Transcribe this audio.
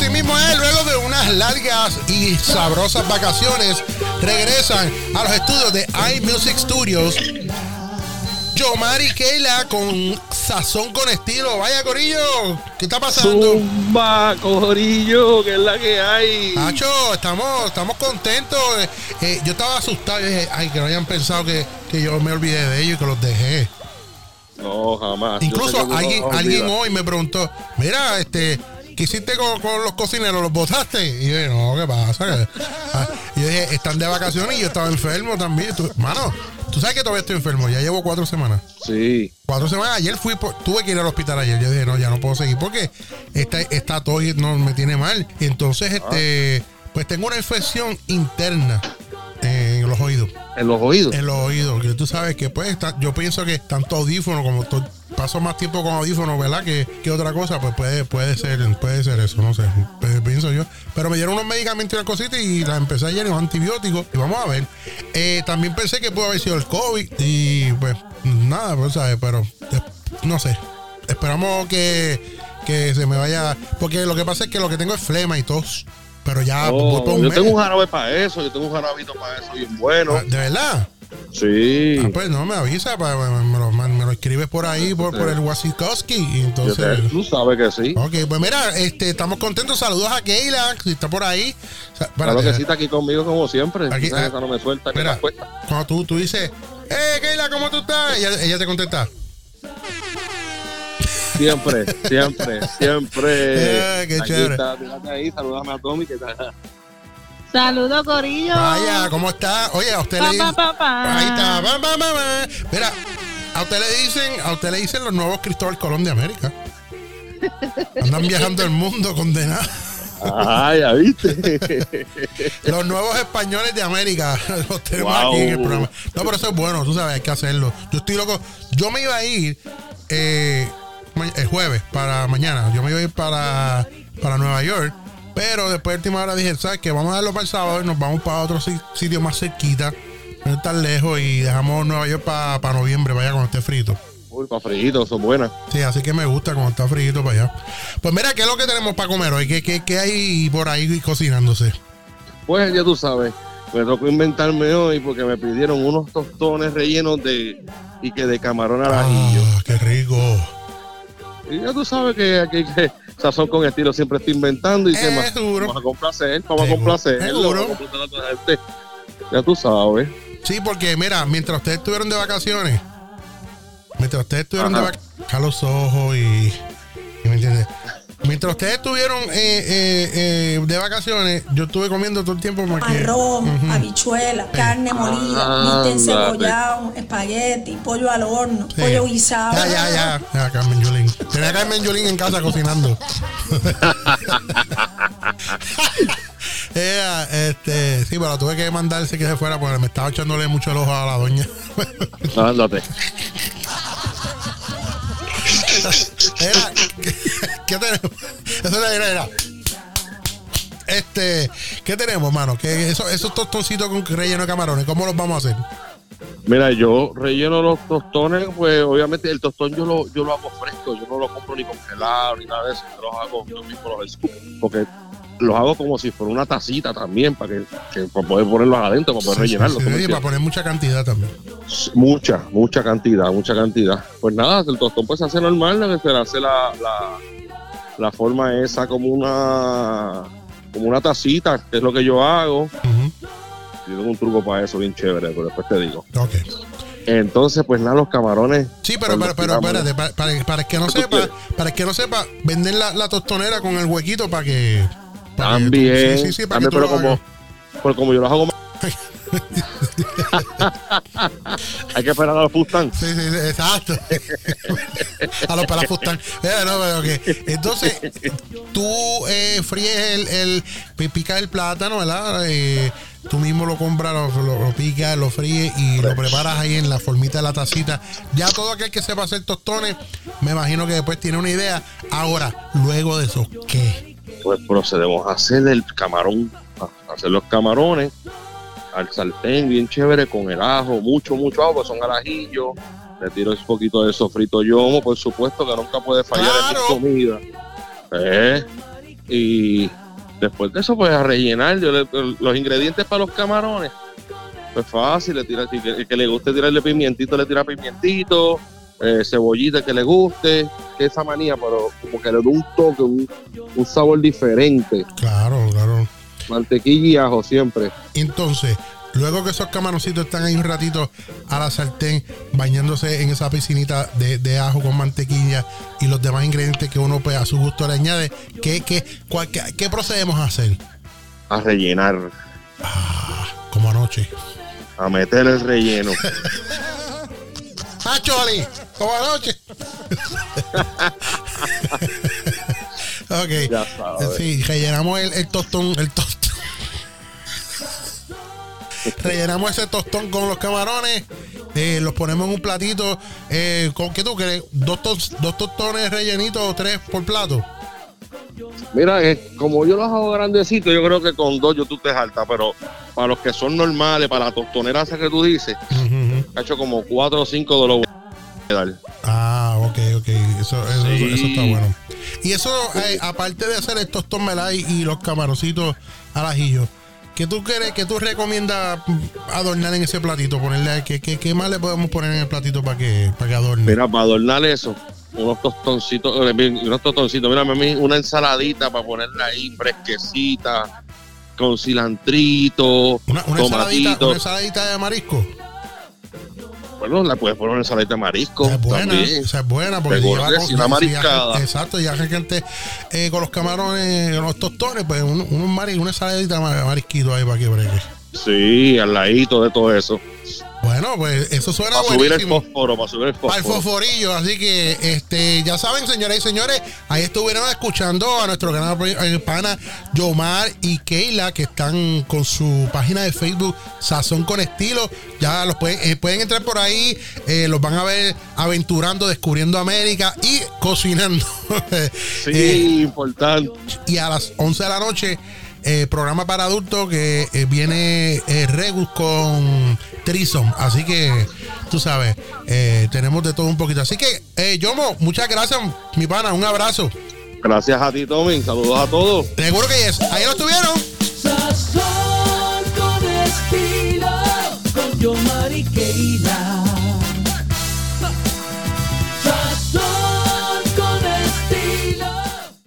así mismo es, luego de unas largas y sabrosas vacaciones, regresan a los estudios de iMusic Studios. Yomari Keila con sazón con estilo. Vaya, Corillo, ¿qué está pasando? Zumba, Corillo, que es la que hay. Nacho, estamos, estamos contentos. Eh, eh, yo estaba asustado. Yo dije, ay, que no hayan pensado que, que yo me olvidé de ellos y que los dejé. No, jamás. Incluso alguien hoy me preguntó, mira, este, ¿qué hiciste con, con los cocineros? ¿Los botaste? Y yo dije, no, ¿qué pasa? Ah, y yo dije, están de vacaciones y yo estaba enfermo también. Tú- mano, tú sabes que todavía estoy enfermo, ya llevo cuatro semanas. Sí. Cuatro semanas, ayer fui, por- tuve que ir al hospital ayer. Yo dije, no, ya no puedo seguir porque esta, esta tos no me tiene mal. Y entonces, este, pues tengo una infección interna los oídos. En los oídos. En los oídos, que tú sabes que pues yo pienso que tanto audífono como paso más tiempo con audífono, ¿verdad? Que, que otra cosa, pues puede, puede ser, puede ser eso, no sé, pues, pienso yo. Pero me dieron unos medicamentos y una cosita y la empecé ayer, unos antibióticos, y vamos a ver. Eh, también pensé que pudo haber sido el COVID y pues nada, pues sabes, pero eh, no sé. Esperamos que, que se me vaya, porque lo que pasa es que lo que tengo es flema y tos. Pero ya Oh, voy por un yo mes. tengo un jarabe para eso, yo tengo un jarabito para eso bien bueno. Ah, ¿De verdad? Sí. Ah, pues no me avisa, me, me lo, me lo escribes por ahí, por, por el Wasikowski. Y entonces. te- tú sabes que sí. Ok, pues mira, este, estamos contentos. Saludos a Keila, si está por ahí. O sea, Claro espérate, que sí está aquí conmigo como siempre. Aquí, ah, no me suelta mira, cuando tú, tú dices, ¡Eh, Keila, ¿cómo tú estás? Ella, ella te contesta. Siempre, siempre, siempre. Eh, qué aquí chévere. está, fíjate ahí, saludame a Tommy que está. Saludos, Corillo. Vaya, ¿cómo está? Oye, a usted Pa, le pa, dicen. pa, pa. Ahí está. pa, pa, pa, pa. Mira, a usted le dicen, a usted le dicen los nuevos Cristóbal Colón de América. Andan viajando el mundo condenados. Ah, ya viste. Los nuevos españoles de América. Los tenemos Wow. aquí en el programa. No, pero eso es bueno, tú sabes, hay que hacerlo. Yo estoy loco. Yo me iba a ir eh, el jueves para mañana. Yo me iba a ir para, para Nueva York. Pero después de última hora dije, ¿sabes qué? Vamos a darlo para el sábado y nos vamos para otro si- sitio más cerquita. No tan lejos y dejamos Nueva York para, para noviembre, vaya cuando esté frito. Uy, para frito, son buenas. Sí, así que me gusta cuando está frito para allá. Pues mira, ¿qué es lo que tenemos para comer hoy? ¿Qué, qué, qué hay por ahí cocinándose? Pues ya tú sabes, me tocó inventarme hoy porque me pidieron unos tostones rellenos de y que de camarón al ajillo. Ah, qué rico. Y ya tú sabes que aquí que sazón con estilo siempre está inventando y Eh, más vamos a complacer, vamos a complacer, gente. Ya tú sabes. Sí, porque mira, mientras ustedes estuvieron de vacaciones, mientras ustedes estuvieron de vacaciones, los ojos y, y ¿me entiendes? Mientras ustedes estuvieron eh, eh, eh, de vacaciones, yo estuve comiendo todo el tiempo porque... Arroz, Ujú. habichuela, carne molida, Ah, bistec ándale. encebollado, espagueti, pollo al horno, Sí. pollo guisado. Ya, ya, ya. Ya, Carmen Yulín. Tenía a Carmen Yulín en casa cocinando. Ella, este, sí, pero tuve que mandarse que se fuera porque me estaba echándole mucho el ojo a la doña. Ándate. ¿qué, tenemos? Eso era, era. Este, ¿qué tenemos, mano? Que eso, esos tostoncitos con relleno de camarones, ¿cómo los vamos a hacer? Mira, yo relleno los tostones, pues obviamente el tostón yo lo, yo lo hago fresco, yo no lo compro ni congelado ni nada de eso, yo los hago yo mismo los escupo, porque los hago como si fuera una tacita también, para que, que para poder ponerlos adentro, para poder Sí, rellenarlos. sí, ¿tú me oye, para poner mucha cantidad también. Mucha, mucha cantidad, mucha cantidad. Pues nada, el tostón pues se hace normal, ¿no? se hace la, la, la forma esa como una como una tacita, que es lo que yo hago. Yo tengo un truco para eso bien chévere, pero después te digo. Ok. Entonces, pues nada, los camarones. Sí, pero, espérate, para, para- para que no ¿Qué tú sepa, para que no sepa, venden la, la tostonera con el huequito para que. Para que tú- También, sí, sí, sí, para también, que tú pero lo como, pero como yo los hago más. Hay que esperar a los Fustan. Sí, sí, sí, exacto. a los para Fustán. Eh, no, Entonces, tú eh, fríes el, el pi- picas el plátano, ¿verdad? Eh, tú mismo lo compras, lo, lo, lo picas, lo fríes y lo preparas ahí en la formita de la tacita. Ya todo aquel que sepa hacer tostones, me imagino que después tiene una idea. Ahora, luego de eso, ¿qué? Pues procedemos a hacer el camarón, a hacer los camarones al sartén, bien chévere, con el ajo, mucho, mucho ajo, pues son al ajillo. Le tiro un poquito de sofrito yomo, por supuesto, que nunca puede fallar Claro. en mi comida. Eh, Y después de eso, pues a rellenar yo le- los ingredientes para los camarones. Pues fácil, le tira, que- el que le guste tirarle pimientito, le tira pimientito, eh, cebollita que le guste, que esa manía, pero como que le da un toque, un, un sabor diferente. Claro, claro. Mantequilla y ajo siempre. Entonces, luego que esos camaroncitos están ahí un ratito a la sartén, bañándose en esa piscinita de, de ajo con mantequilla y los demás ingredientes que uno pues, a su gusto le añade, ¿qué, qué, cuál- qué, qué procedemos a hacer? A rellenar, Como anoche. a meter el relleno. ¡Ah, Choli! Como anoche. ok. Ya sabes. Sí, rellenamos el, el tostón, el tostón. rellenamos ese tostón con los camarones, eh, los ponemos en un platito. Eh, ¿Con qué tú crees? ¿Dos, tos- dos tostones rellenitos o tres por plato? Mira, eh, como yo los hago grandecitos, yo creo que con dos yo tú te jaltas, pero para los que son normales, para la tostonera esa que tú dices, He hecho como cuatro o cinco de los. Ah, ok, ok. Eso, eso, Sí. eso- eso está bueno. Y eso, eh, aparte de hacer el tostón ¿verdad? y, los camaroncitos al ajillo, ¿qué tú quieres, qué tú recomiendas adornar en ese platito? Ponerle, ¿qué, qué, qué más le podemos poner en el platito para que, para que adorne? Mira, para adornar eso, unos tostoncitos, eh, unos tostoncitos, mira, mami, una ensaladita para ponerla ahí fresquecita, con cilantrito, Una, una ensaladita, una ensaladita de marisco. Bueno, la puedes poner una ensaladita de marisco. Esa es buena, esa es buena porque lleva y una mariscada. exacto, ya que antes eh, con los camarones, los tostones, pues un, unos mari- una ma- marisquito ahí para que bregue. Sí, al ladito de todo eso. Bueno, pues eso suena Para subir el buenísimo. fósforo, para subir el fósforo. fosforillo, así que este, ya saben, señoras y señores, ahí estuvieron escuchando a nuestro canal pana Yomar y Keila, que están con su página de Facebook Sazón con Estilo. Ya los pueden, eh, pueden entrar por ahí, eh, los van a ver aventurando, descubriendo América y cocinando. Sí, Eh, importante. y a las 11 de la noche, eh, programa para adultos que eh, viene eh, Regus con Trison. Así que, tú sabes, eh, tenemos de todo un poquito. Así que, eh, Yomo, muchas gracias, mi pana. Un abrazo. Gracias a ti, Tommy. Saludos a todos. Seguro que es. Ahí lo estuvieron. Sazón con estilo, con Yomar y Keila.